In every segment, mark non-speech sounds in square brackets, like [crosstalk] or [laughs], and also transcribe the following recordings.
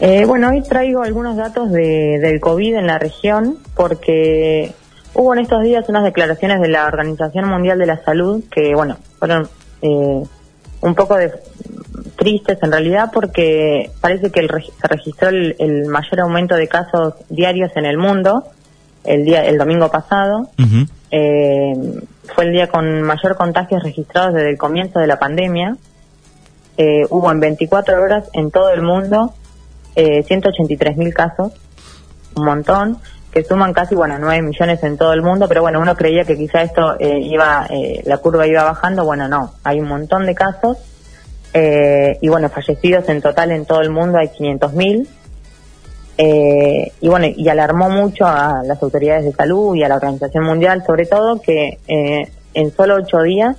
Eh, bueno, hoy traigo algunos datos de, del COVID en la región porque hubo en estos días unas declaraciones de la Organización Mundial de la Salud que, bueno, fueron eh, un poco de, tristes en realidad porque parece que el, se registró el, mayor aumento de casos diarios en el mundo el día el domingo pasado. eh, fue el día con mayor contagios registrados desde el comienzo de la pandemia. Eh, hubo en 24 horas en todo el mundo eh, 183 mil casos, un montón, que suman casi, bueno, 9 millones en todo el mundo, pero bueno, uno creía que quizá esto eh, iba, eh, la curva iba bajando, bueno, no, hay un montón de casos, eh, y bueno, fallecidos en total en todo el mundo hay 500 mil, eh, y bueno, y alarmó mucho a las autoridades de salud y a la Organización Mundial, sobre todo, que eh, en solo ocho días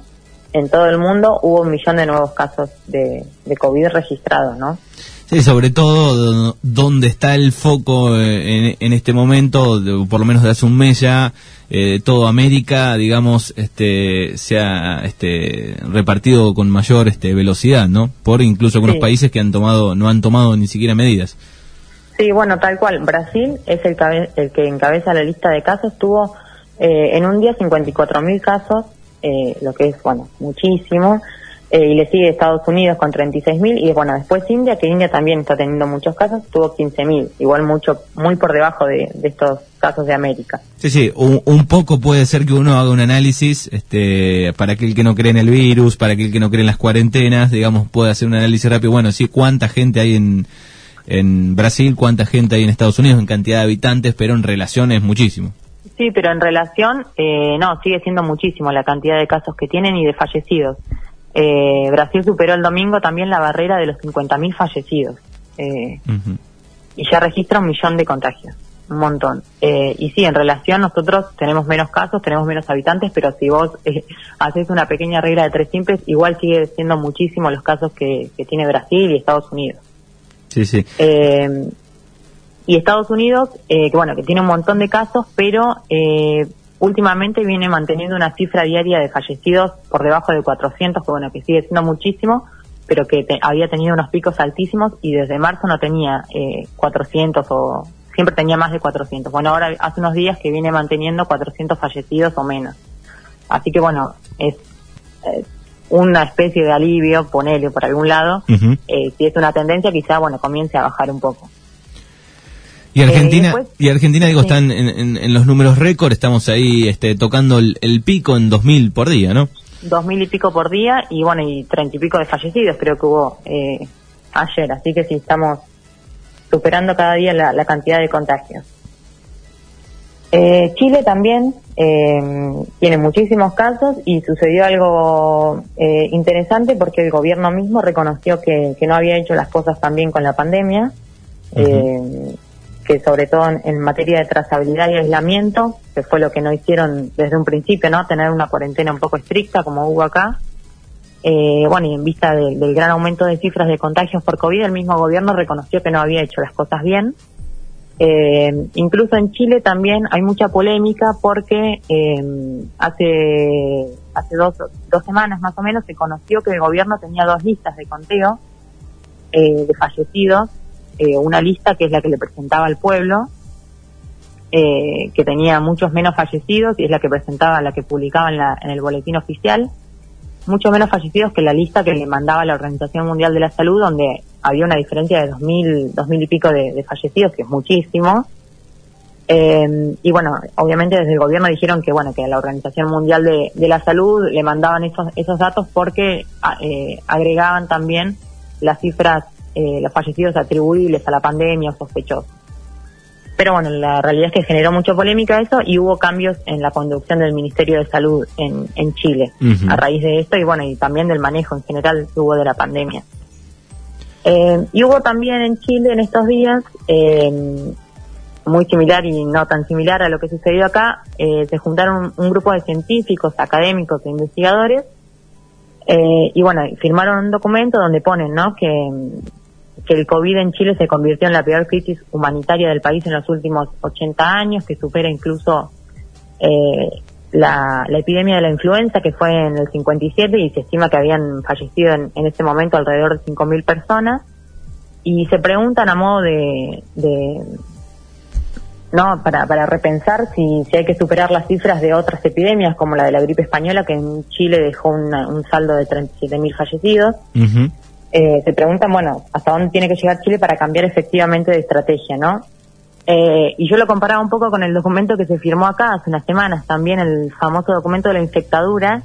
en todo el mundo hubo un millón de nuevos casos de, de COVID registrados, ¿no? Sí, sobre todo donde está el foco eh, en, en, este momento, por lo menos de hace un mes ya, eh, todo América, digamos, este, se ha este, repartido con mayor este, velocidad, ¿no? Por incluso algunos sí. países que han tomado, no han tomado ni siquiera medidas. Sí, bueno, tal cual. Brasil es el, el que encabeza la lista de casos. Tuvo eh, en un día 54 mil casos, eh, lo que es, bueno, muchísimo. Eh, y le sigue Estados Unidos con 36.000 y bueno, después India, que India también está teniendo muchos casos, tuvo 15.000, igual mucho, muy por debajo de, de, estos casos de América. Sí, sí, un, un, poco puede ser que uno haga un análisis, este, para aquel que no cree en el virus, para aquel que no cree en las cuarentenas, digamos, puede hacer un análisis rápido, bueno, sí, cuánta gente hay en, en Brasil, cuánta gente hay en Estados Unidos en cantidad de habitantes, pero en relación es muchísimo. Sí, pero en relación, eh, no, sigue siendo muchísimo la cantidad de casos que tienen y de fallecidos. Eh, Brasil superó el domingo también la barrera de los 50.000 fallecidos eh, uh -huh. y ya registra un millón de contagios, un montón. Eh, y sí, en relación nosotros tenemos menos casos, tenemos menos habitantes, pero si vos eh, [laughs] haces una pequeña regla de tres simples, igual sigue siendo muchísimo los casos que, que tiene Brasil y Estados Unidos. Sí, sí. Y Estados Unidos, que bueno, que tiene un montón de casos, pero últimamente viene manteniendo una cifra diaria de fallecidos por debajo de 400, que bueno, que sigue siendo muchísimo, pero que te, había tenido unos picos altísimos y desde marzo no tenía eh, 400 o siempre tenía más de 400. Bueno, ahora hace unos días que viene manteniendo 400 fallecidos o menos. Así que bueno, es eh, una especie de alivio, ponele por algún lado. Uh -huh. eh, si es una tendencia, quizá, bueno, comience a bajar un poco. Y Argentina, eh, después, y Argentina digo, sí. están en, en, en, los números récord, estamos ahí este, tocando el, el, pico en 2.000 por día, ¿no? 2.000 y pico por día y bueno, y 30 y pico de fallecidos creo que hubo eh, ayer, así que sí, estamos superando cada día la, la cantidad de contagios. Eh, Chile también eh, tiene muchísimos casos y sucedió algo eh, interesante porque el gobierno mismo reconoció que, que, no había hecho las cosas tan bien con la pandemia. Uh -huh que sobre todo en, materia de trazabilidad y aislamiento, que fue lo que no hicieron desde un principio, ¿no? Tener una cuarentena un poco estricta como hubo acá. Eh, bueno, y en vista de, del gran aumento de cifras de contagios por COVID, el mismo gobierno reconoció que no había hecho las cosas bien. Eh, incluso en Chile también hay mucha polémica porque eh, hace hace dos, dos semanas más o menos se conoció que el gobierno tenía dos listas de conteo eh, de fallecidos eh, una lista que es la que le presentaba al pueblo, eh, que tenía muchos menos fallecidos y es la que presentaba, la que publicaba en, la, en el boletín oficial, mucho menos fallecidos que la lista que le mandaba la Organización Mundial de la Salud, donde había una diferencia de dos mil, dos mil y pico de, fallecidos, que es muchísimo. Eh, y bueno, obviamente desde el gobierno dijeron que bueno que a la Organización Mundial de, la Salud le mandaban esos, esos datos porque eh, agregaban también las cifras eh, los fallecidos atribuibles a la pandemia o sospechosos. Pero bueno, la realidad es que generó mucha polémica eso y hubo cambios en la conducción del Ministerio de Salud en, en Chile uh -huh. a raíz de esto y bueno, y también del manejo en general que hubo de la pandemia. Eh, y hubo también en Chile en estos días, eh, muy similar y no tan similar a lo que sucedió acá, eh, se juntaron un, un, grupo de científicos, académicos e investigadores eh, y bueno, firmaron un documento donde ponen, ¿no? Que, que el COVID en Chile se convirtió en la peor crisis humanitaria del país en los últimos 80 años, que supera incluso eh, la, epidemia de la influenza, que fue en el 57, y se estima que habían fallecido en, en ese momento alrededor de 5.000 personas. y se preguntan a modo de, no para, para repensar si, si hay que superar las cifras de otras epidemias como la de la gripe española que en Chile dejó un saldo de 37.000 fallecidos. Eh, se preguntan, bueno, hasta dónde tiene que llegar Chile para cambiar efectivamente de estrategia, ¿no? Eh, y yo lo comparaba un poco con el documento que se firmó acá hace unas semanas, también el famoso documento de la infectadura,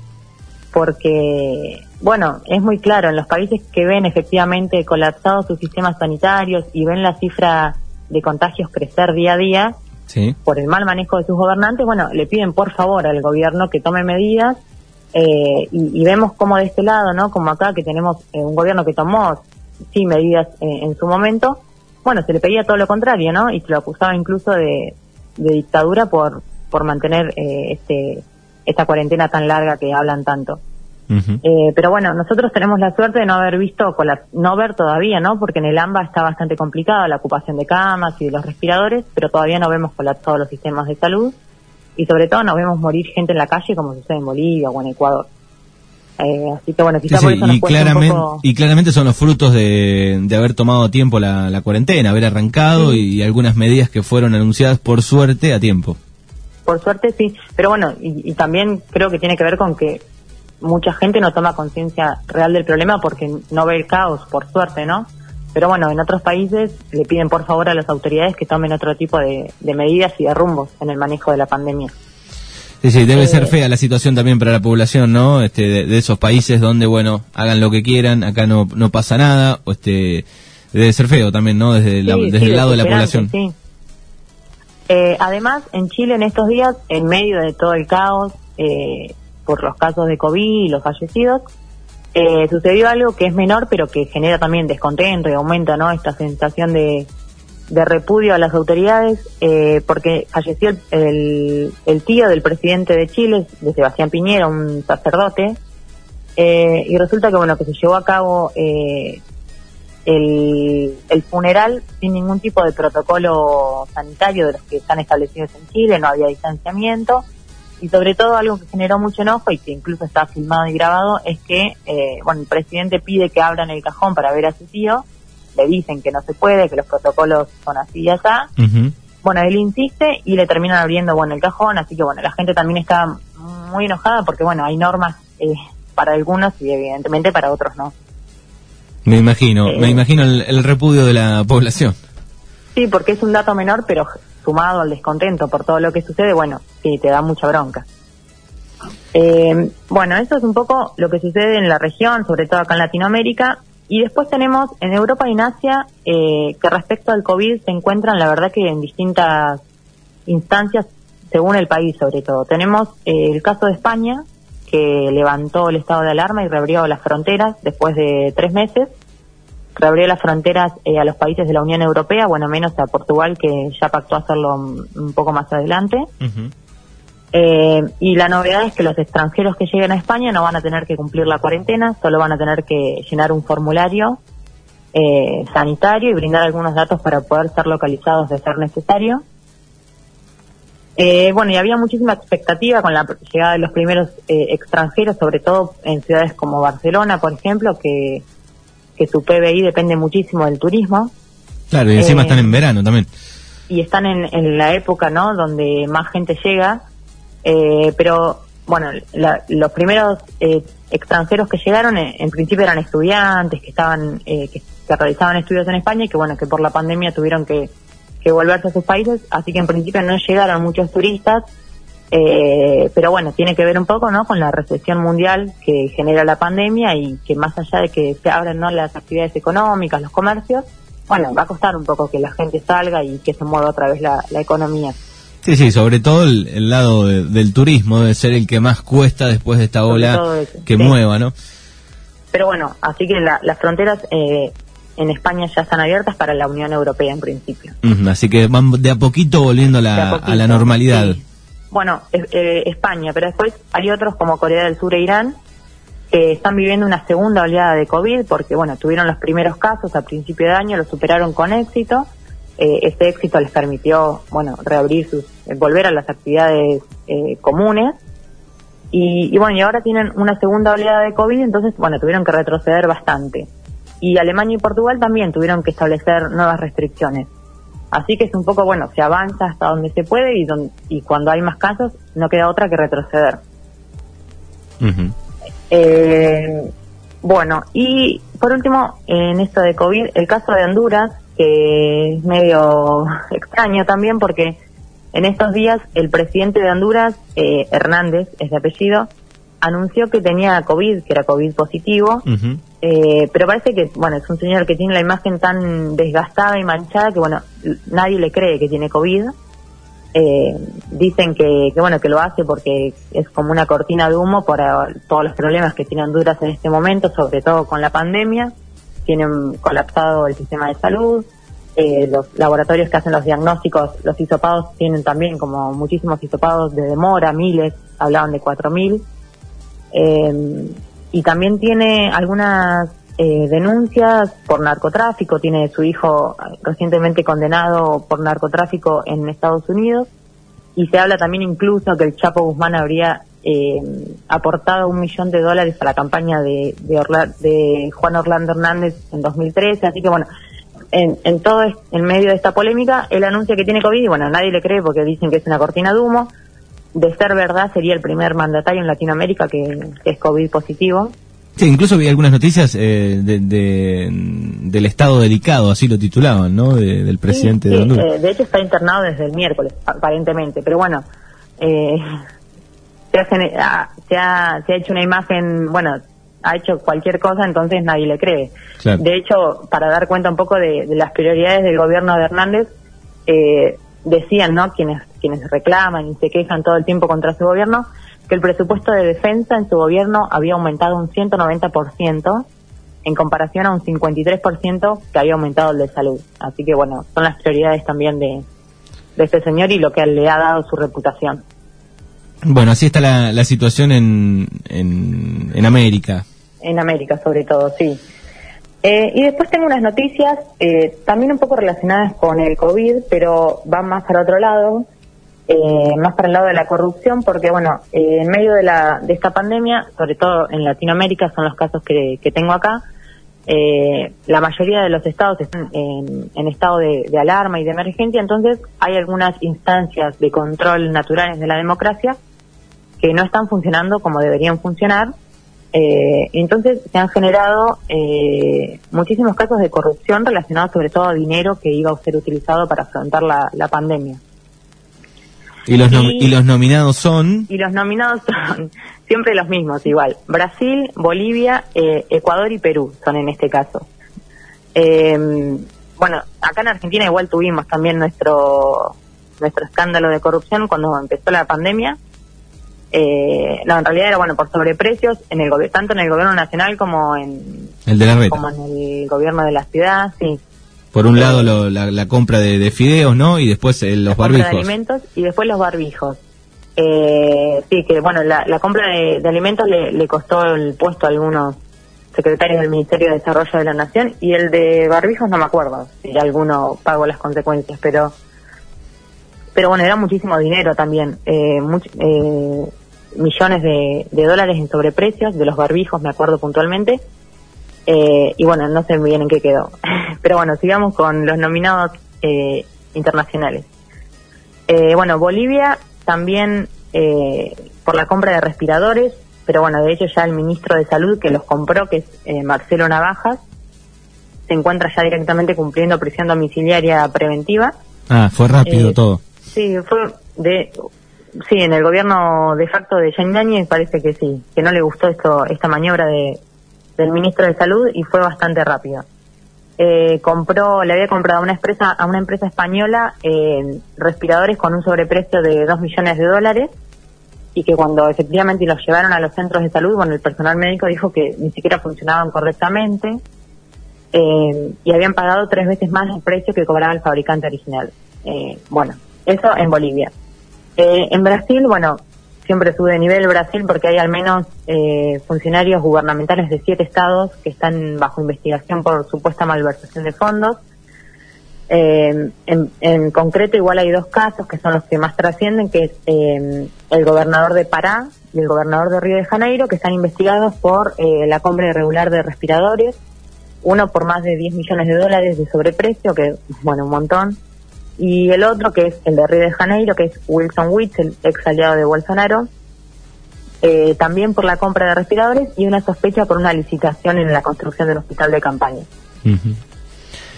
porque, bueno, es muy claro, en los países que ven efectivamente colapsados sus sistemas sanitarios y ven la cifra de contagios crecer día a día, por el mal manejo de sus gobernantes, bueno, le piden por favor al gobierno que tome medidas eh, y, vemos como de este lado, ¿no? Como acá que tenemos eh, un gobierno que tomó, sí, medidas eh, en su momento, bueno, se le pedía todo lo contrario, ¿no? Y se lo acusaba incluso de, dictadura por, por mantener este, esta cuarentena tan larga que hablan tanto. pero bueno, nosotros tenemos la suerte de no haber visto, no ver todavía, ¿no? Porque en el AMBA está bastante complicada la ocupación de camas y de los respiradores, pero todavía no vemos colapsados los sistemas de salud y sobre todo no vemos morir gente en la calle como sucede en Bolivia o en Ecuador. Eh, así que bueno, quizás por eso y, claramente, y claramente son los frutos de, de haber tomado tiempo la, la cuarentena, haber arrancado y, algunas medidas que fueron anunciadas por suerte a tiempo. Por suerte sí, pero bueno, y, y también creo que tiene que ver con que mucha gente no toma conciencia real del problema porque no ve el caos, por suerte, ¿no? Pero bueno, en otros países le piden por favor a las autoridades que tomen otro tipo de, medidas y de rumbos en el manejo de la pandemia. Sí, sí, debe ser eh, fea la situación también para la población, ¿no? Este, de, esos países donde, bueno, hagan lo que quieran, acá no, no pasa nada, o este, debe ser feo también, ¿no? Desde, el lado de la población. Sí. Eh, además, en Chile en estos días, en medio de todo el caos, eh, por los casos de COVID y los fallecidos, eh, sucedió algo que es menor, pero que genera también descontento y aumenta ¿no? esta sensación de, repudio a las autoridades, eh, porque falleció el, tío del presidente de Chile, de Sebastián Piñera, un sacerdote, eh, y resulta que bueno que se llevó a cabo el, el funeral sin ningún tipo de protocolo sanitario de los que están establecidos en Chile, no había distanciamiento, y sobre todo algo que generó mucho enojo y que incluso está filmado y grabado es que, eh, bueno, el presidente pide que abran el cajón para ver a su tío, le dicen que no se puede, que los protocolos son así y allá. Bueno, él insiste y le terminan abriendo, bueno, el cajón, así que bueno, la gente también está muy enojada porque, bueno, hay normas eh, para algunos y evidentemente para otros no. Me imagino, me eh, imagino el repudio de la población. Sí, porque es un dato menor, pero sumado al descontento por todo lo que sucede, bueno, sí, te da mucha bronca. Eh, bueno, eso es un poco lo que sucede en la región, sobre todo acá en Latinoamérica. Y después tenemos en Europa y en Asia, eh, que respecto al COVID se encuentran, la verdad que en distintas instancias, según el país sobre todo. Tenemos eh, el caso de España, que levantó el estado de alarma y reabrió las fronteras después de tres meses reabrió las fronteras eh, a los países de la Unión Europea, bueno, menos a Portugal, que ya pactó hacerlo un poco más adelante. Eh, y la novedad es que los extranjeros que lleguen a España no van a tener que cumplir la cuarentena, solo van a tener que llenar un formulario eh, sanitario y brindar algunos datos para poder ser localizados de ser necesario. bueno, y había muchísima expectativa con la llegada de los primeros extranjeros, sobre todo en ciudades como Barcelona, por ejemplo, que que su PBI depende muchísimo del turismo. Claro, y encima están en eh, verano también. Y están en, la época, ¿no? Donde más gente llega. Eh, pero, bueno, los primeros eh, extranjeros que llegaron en, principio eran estudiantes que estaban, que, que, realizaban estudios en España y que, bueno, que por la pandemia tuvieron que, que volverse a sus países. Así que en principio no llegaron muchos turistas eh, pero bueno, tiene que ver un poco ¿no? con la recesión mundial que genera la pandemia y que más allá de que se abran ¿no? las actividades económicas, los comercios, bueno, va a costar un poco que la gente salga y que se mueva otra vez la, economía. Sí, sí, sobre todo el, lado del turismo debe ser el que más cuesta después de esta ola que mueva, ¿no? Pero bueno, así que las fronteras eh, en España ya están abiertas para la Unión Europea en principio. así que van de a poquito volviendo a la, normalidad bueno, eh, España, pero después hay otros como Corea del Sur e Irán que están viviendo una segunda oleada de COVID porque, bueno, tuvieron los primeros casos a principio de año, lo superaron con éxito. Eh, este éxito les permitió, bueno, reabrir sus, eh, volver a las actividades eh, comunes. Y, y, bueno, y ahora tienen una segunda oleada de COVID, entonces, bueno, tuvieron que retroceder bastante. y Alemania y Portugal también tuvieron que establecer nuevas restricciones. Así que es un poco, bueno, se avanza hasta donde se puede y, y cuando hay más casos no queda otra que retroceder. eh, bueno, y por último, en esto de COVID, el caso de Honduras, que es medio [laughs] extraño también porque en estos días el presidente de Honduras, eh, Hernández, es de apellido, anunció que tenía COVID, que era COVID positivo, eh, pero parece que, bueno, es un señor que tiene la imagen tan desgastada y manchada que, bueno, nadie le cree que tiene COVID. Eh, dicen que, que, bueno, que lo hace porque es como una cortina de humo para todos los problemas que tiene Honduras en este momento, sobre todo con la pandemia. Tienen colapsado el sistema de salud, eh, los laboratorios que hacen los diagnósticos, los hisopados tienen también como muchísimos hisopados de demora, miles, hablaban de 4.000. Eh, y también tiene algunas eh, denuncias por narcotráfico, tiene su hijo recientemente condenado por narcotráfico en Estados Unidos. Y se habla también incluso que el Chapo Guzmán habría eh, aportado un millón de dólares a la campaña de, de, Juan Orlando Hernández en 2013, así que bueno, en, en todo en medio de esta polémica, él anuncia que tiene COVID y bueno, nadie le cree porque dicen que es una cortina de humo, de ser verdad, sería el primer mandatario en Latinoamérica que, es COVID positivo. Sí, incluso vi algunas noticias eh, de, del estado delicado, así lo titulaban, ¿no? del presidente de Honduras. Eh, de hecho está internado desde el miércoles, aparentemente, pero bueno, eh, [laughs] se, ha, se, ha, se ha hecho una imagen, bueno, ha hecho cualquier cosa, entonces nadie le cree. De hecho, para dar cuenta un poco de, de las prioridades del gobierno de Hernández, eh, decían, ¿no? Quienes, quienes reclaman y se quejan todo el tiempo contra su gobierno, que el presupuesto de defensa en su gobierno había aumentado un 190% en comparación a un 53% que había aumentado el de salud. Así que bueno, son las prioridades también de, de este señor y lo que le ha dado su reputación. Bueno, así está la, la situación en, en, en América. En América, sobre todo, sí. Eh, y después tengo unas noticias eh, también un poco relacionadas con el COVID, pero van más para otro lado, eh, más para el lado de la corrupción, porque bueno, en medio de, la, de esta pandemia, sobre todo en Latinoamérica, son los casos que, tengo acá, la mayoría de los estados están en, estado de, de, alarma y de emergencia, entonces hay algunas instancias de control naturales de la democracia que no están funcionando como deberían funcionar eh, entonces se han generado eh, muchísimos casos de corrupción relacionados sobre todo a dinero que iba a ser utilizado para afrontar la, pandemia. ¿Y los, y, los nominados son? Y los nominados son [laughs] siempre los mismos, igual. Brasil, Bolivia, eh, Ecuador y Perú son en este caso. bueno, acá en Argentina igual tuvimos también nuestro nuestro escándalo de corrupción cuando empezó la pandemia eh, no, en realidad era bueno por sobreprecios en el tanto en el gobierno nacional como en el de la como en el gobierno de la ciudad, sí. Por un lado la, compra de, fideos, ¿no? Y después eh, los barbijos. de alimentos y después los barbijos. Eh, sí, que bueno, la, compra de, alimentos le, costó el puesto a algunos secretarios del Ministerio de Desarrollo de la Nación y el de barbijos no me acuerdo si alguno pagó las consecuencias, pero pero bueno, era muchísimo dinero también. Eh, eh, millones de, dólares en sobreprecios de los barbijos, me acuerdo puntualmente. Eh, y bueno, no sé muy bien en qué quedó. [laughs] Pero bueno, sigamos con los nominados eh, internacionales. Eh, bueno, Bolivia también por la compra de respiradores, pero bueno, de hecho ya el ministro de Salud que los compró, que es Marcelo Navajas, se encuentra ya directamente cumpliendo prisión domiciliaria preventiva. Ah, fue rápido todo. Sí, fue de Sí, en el gobierno de facto de Yain parece que sí, que no le gustó esto, esta maniobra de, del ministro de Salud y fue bastante rápida. Eh, compró, le había comprado a una empresa, a una empresa española eh, respiradores con un sobreprecio de 2 millones de dólares y que cuando efectivamente los llevaron a los centros de salud, bueno, el personal médico dijo que ni siquiera funcionaban correctamente eh, y habían pagado tres veces más el precio que cobraba el fabricante original. bueno, eso en Bolivia. Eh, en Brasil, bueno, siempre sube de nivel Brasil porque hay al menos eh, funcionarios gubernamentales de siete estados que están bajo investigación por supuesta malversación de fondos. Eh, en, concreto, igual hay dos casos que son los que más trascienden, que es el gobernador de Pará y el gobernador de Río de Janeiro, que están investigados por la compra irregular de respiradores uno por más de 10 millones de dólares de sobreprecio, que bueno, un montón, y el otro que es el de Río de Janeiro, que es Wilson Witz, el ex aliado de Bolsonaro, eh, también por la compra de respiradores y una sospecha por una licitación en la construcción del hospital de campaña.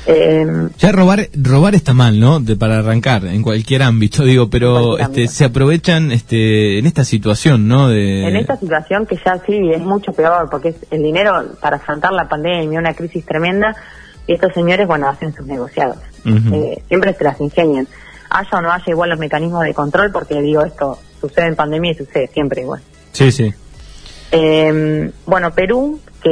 Eh, ya robar robar está mal, ¿no? De, para arrancar en cualquier ámbito, digo, pero este, se aprovechan este, en esta situación, ¿no? De... En esta situación que ya sí es mucho peor, porque es el dinero para afrontar la pandemia, una crisis tremenda, y estos señores, bueno, hacen sus negociados. Eh, siempre se las ingenian. Haya o no haya igual los mecanismos de control, porque digo, esto sucede en pandemia y sucede siempre igual. Sí, sí. Eh, bueno, Perú, que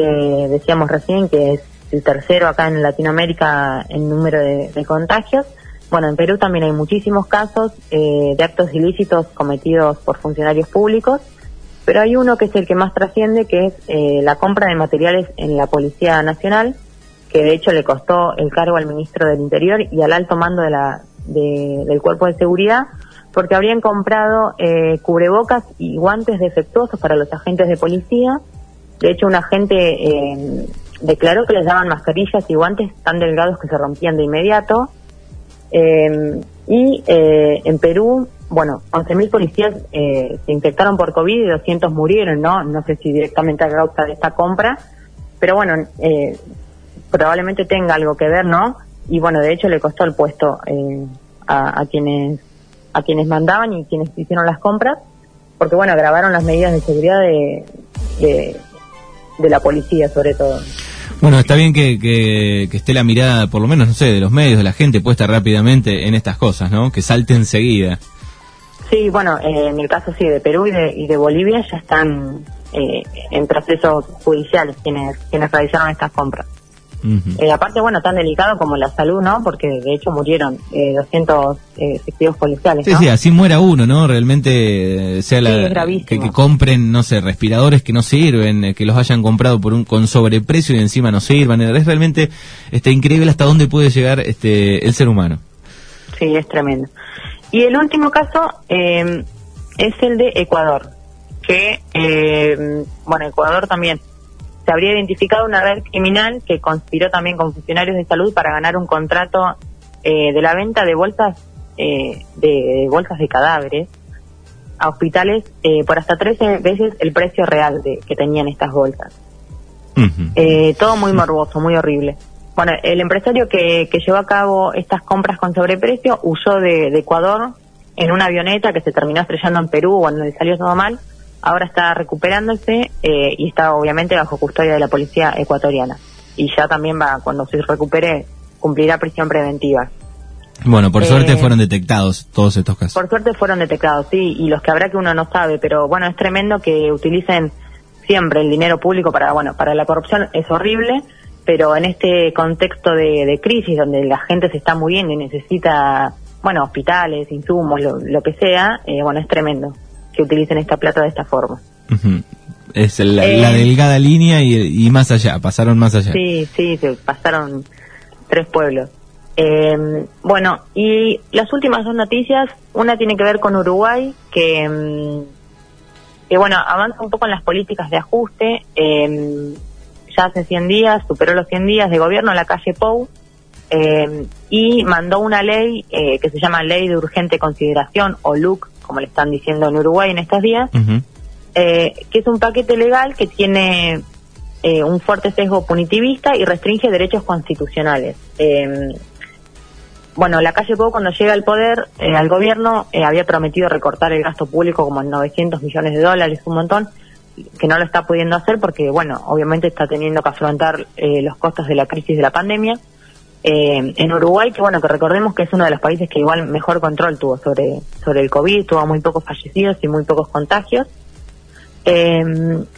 decíamos recién que es el tercero acá en Latinoamérica en número de, contagios. Bueno, en Perú también hay muchísimos casos eh, de actos ilícitos cometidos por funcionarios públicos, pero hay uno que es el que más trasciende, que es eh, la compra de materiales en la Policía Nacional, que de hecho le costó el cargo al ministro del Interior y al alto mando de la, del Cuerpo de Seguridad, porque habrían comprado eh, cubrebocas y guantes defectuosos para los agentes de policía. De hecho, un agente eh, declaró que les daban mascarillas y guantes tan delgados que se rompían de inmediato. Eh, y eh, en Perú, bueno, 11.000 policías eh, se infectaron por COVID y 200 murieron, ¿no? No sé si directamente a causa de esta compra, pero bueno, probablemente tenga algo que ver, ¿no? Y bueno, de hecho le costó el puesto a, quienes a quienes mandaban y quienes hicieron las compras, porque bueno, grabaron las medidas de seguridad de, de la policía sobre todo. Bueno, está bien que, que, esté la mirada, por lo menos, no sé, de los medios, de la gente puesta rápidamente en estas cosas, ¿no? Que salte enseguida. Sí, bueno, eh, en el caso sí de Perú y de, y de Bolivia ya están eh, en procesos judiciales quienes, quienes realizaron estas compras. Eh, aparte, bueno, tan delicado como la salud, ¿no? Porque de hecho murieron eh, 200 eh, efectivos policiales. Sí, sí, así muera uno, ¿no? Realmente eh, sea la, que, compren, no sé, respiradores que no sirven, eh, que los hayan comprado por un con sobreprecio y encima no sirvan. Es realmente este, increíble hasta dónde puede llegar este el ser humano. Sí, es tremendo. Y el último caso es el de Ecuador, que, bueno, Ecuador también se habría identificado una red criminal que conspiró también con funcionarios de salud para ganar un contrato eh, de la venta de bolsas eh, de, bolsas de cadáveres a hospitales eh, por hasta 13 veces el precio real de, que tenían estas bolsas. todo muy morboso, muy horrible. Bueno, el empresario que, que llevó a cabo estas compras con sobreprecio huyó de, de Ecuador en una avioneta que se terminó estrellando en Perú cuando le salió todo mal ahora está recuperándose eh, y está obviamente bajo custodia de la policía ecuatoriana. Y ya también va, cuando se recupere, cumplirá prisión preventiva. Bueno, por suerte eh, fueron detectados todos estos casos. Por suerte fueron detectados, sí, y los que habrá que uno no sabe, pero bueno, es tremendo que utilicen siempre el dinero público para, bueno, para la corrupción es horrible, pero en este contexto de, crisis donde la gente se está muriendo y necesita, bueno, hospitales, insumos, lo, que sea, eh, bueno, es tremendo que utilicen esta plata de esta forma. Es la, eh, delgada línea y, más allá, pasaron más allá. Sí, sí, se pasaron tres pueblos. Eh, bueno, y las últimas dos noticias, una tiene que ver con Uruguay, que, mm, que bueno, avanza un poco en las políticas de ajuste. Eh, ya hace 100 días, superó los 100 días de gobierno en la calle Pou, y mandó una ley que se llama Ley de Urgente Consideración, o LUC, como le están diciendo en Uruguay en estos días, eh, que es un paquete legal que tiene eh, un fuerte sesgo punitivista y restringe derechos constitucionales. Eh, bueno, la calle Pou cuando llega al poder, al gobierno, había prometido recortar el gasto público como en 900 millones de dólares, un montón, que no lo está pudiendo hacer porque, bueno, obviamente está teniendo que afrontar los costos de la crisis de la pandemia. Eh, en Uruguay, que bueno, que recordemos que es uno de los países que igual mejor control tuvo sobre, sobre el COVID, tuvo muy pocos fallecidos y muy pocos contagios. Eh,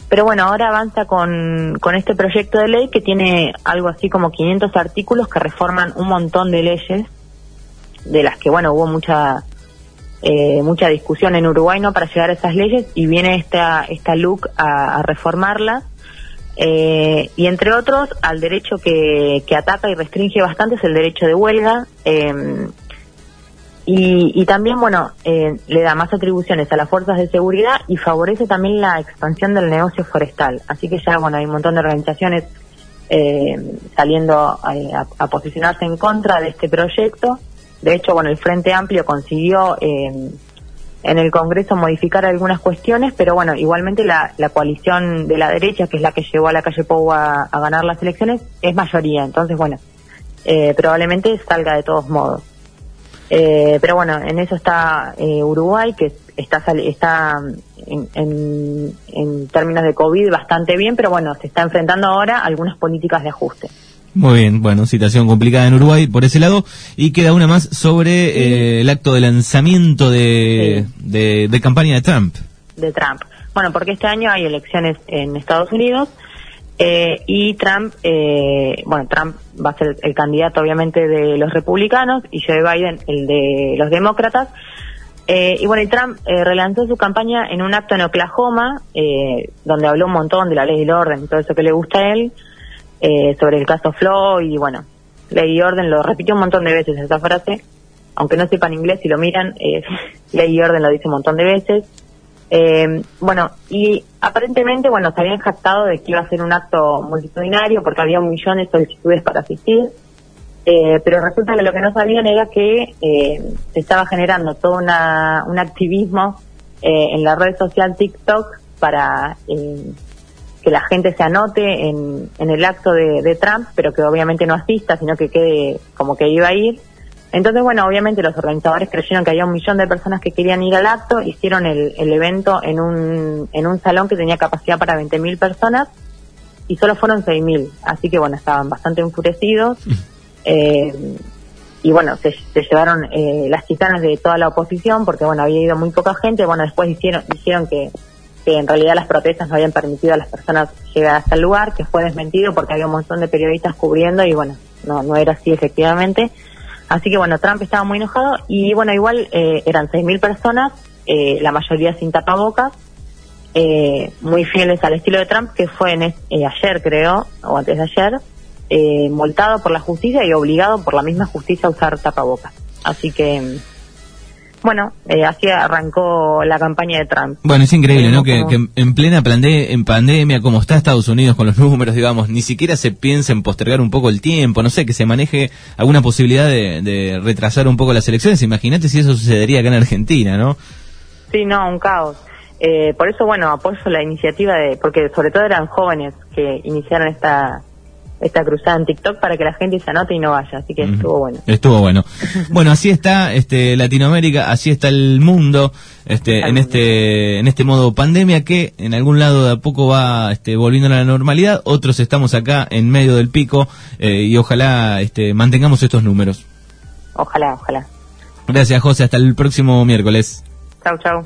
pero bueno, ahora avanza con, con este proyecto de ley que tiene algo así como 500 artículos que reforman un montón de leyes, de las que bueno, hubo mucha eh, mucha discusión en Uruguay no para llegar a esas leyes y viene esta, esta LUC a, a reformarlas eh, y entre otros, al derecho que, que, ataca y restringe bastante es el derecho de huelga. Eh, y, y, también, bueno, eh, le da más atribuciones a las fuerzas de seguridad y favorece también la expansión del negocio forestal. Así que ya, bueno, hay un montón de organizaciones eh, saliendo a, a, posicionarse en contra de este proyecto. De hecho, bueno, el Frente Amplio consiguió eh, en el Congreso modificar algunas cuestiones, pero bueno, igualmente la, coalición de la derecha, que es la que llevó a la calle Pou a, ganar las elecciones, es mayoría. Entonces, bueno, eh, probablemente salga de todos modos. Eh, pero bueno, en eso está eh, Uruguay, que está, está en, en, en términos de COVID bastante bien, pero bueno, se está enfrentando ahora a algunas políticas de ajuste. Muy bien, bueno, situación complicada en Uruguay por ese lado. Y queda una más sobre eh, el acto de lanzamiento de, de, campaña de Trump. De Trump. Bueno, porque este año hay elecciones en Estados Unidos eh, y Trump, eh, bueno, Trump va a ser el candidato obviamente de los republicanos y Joe Biden el de los demócratas. y bueno, y Trump relanzó su campaña en un acto en Oklahoma, donde habló un montón de la ley del orden todo eso que le gusta a él. Eh, sobre el caso Floyd y bueno, ley orden, lo repitió un montón de veces esa frase, aunque no sepan inglés y lo miran, eh, [laughs] ley y orden lo dice un montón de veces. Eh, bueno, y aparentemente, bueno, se habían jactado de que iba a ser un acto multitudinario porque había un millón de solicitudes para asistir, pero resulta que lo que no sabían era que se estaba generando todo una, un activismo en la red social TikTok para que la gente se anote en, en el acto de, Trump, pero que obviamente no asista, sino que quede como que iba a ir. Entonces, bueno, obviamente los organizadores creyeron que había un millón de personas que querían ir al acto, hicieron el, el evento en un, en un salón que tenía capacidad para 20.000 personas y solo fueron 6.000. Así que, bueno, estaban bastante enfurecidos. Mm. Eh, y bueno, se, se llevaron eh, las chitanas de toda la oposición porque, bueno, había ido muy poca gente. Bueno, después hicieron, dijeron que que en realidad las protestas no habían permitido a las personas llegar hasta el lugar, que fue desmentido porque había un montón de periodistas cubriendo y bueno, no, no era así efectivamente. Así que bueno, Trump estaba muy enojado y bueno, igual eh, eran 6.000 personas, eh, la mayoría sin tapabocas, eh, muy fieles al estilo de Trump, que fue en eh, ayer creo, o antes de ayer, eh, multado por la justicia y obligado por la misma justicia a usar tapabocas. Así que bueno, eh, así arrancó la campaña de Trump. Bueno, es increíble, ¿no? Que, en plena en pandemia, como está Estados Unidos con los [laughs] números, digamos, ni siquiera se piensa en postergar un poco el tiempo, no sé, que se maneje alguna posibilidad de, retrasar un poco las elecciones. Imagínate si eso sucedería acá en Argentina, ¿no? Sí, no, un caos. Eh, por eso, bueno, apoyo la iniciativa de, porque sobre todo eran jóvenes que iniciaron esta esta cruzada en TikTok para que la gente se anote y no vaya, así que estuvo bueno. Estuvo bueno. [laughs] bueno, así está este Latinoamérica, así está el mundo este en este en este modo pandemia que en algún lado de a poco va este, volviendo a la normalidad, otros estamos acá en medio del pico eh, y ojalá este mantengamos estos números. Ojalá, ojalá. Gracias, José, hasta el próximo miércoles. Chau, chau.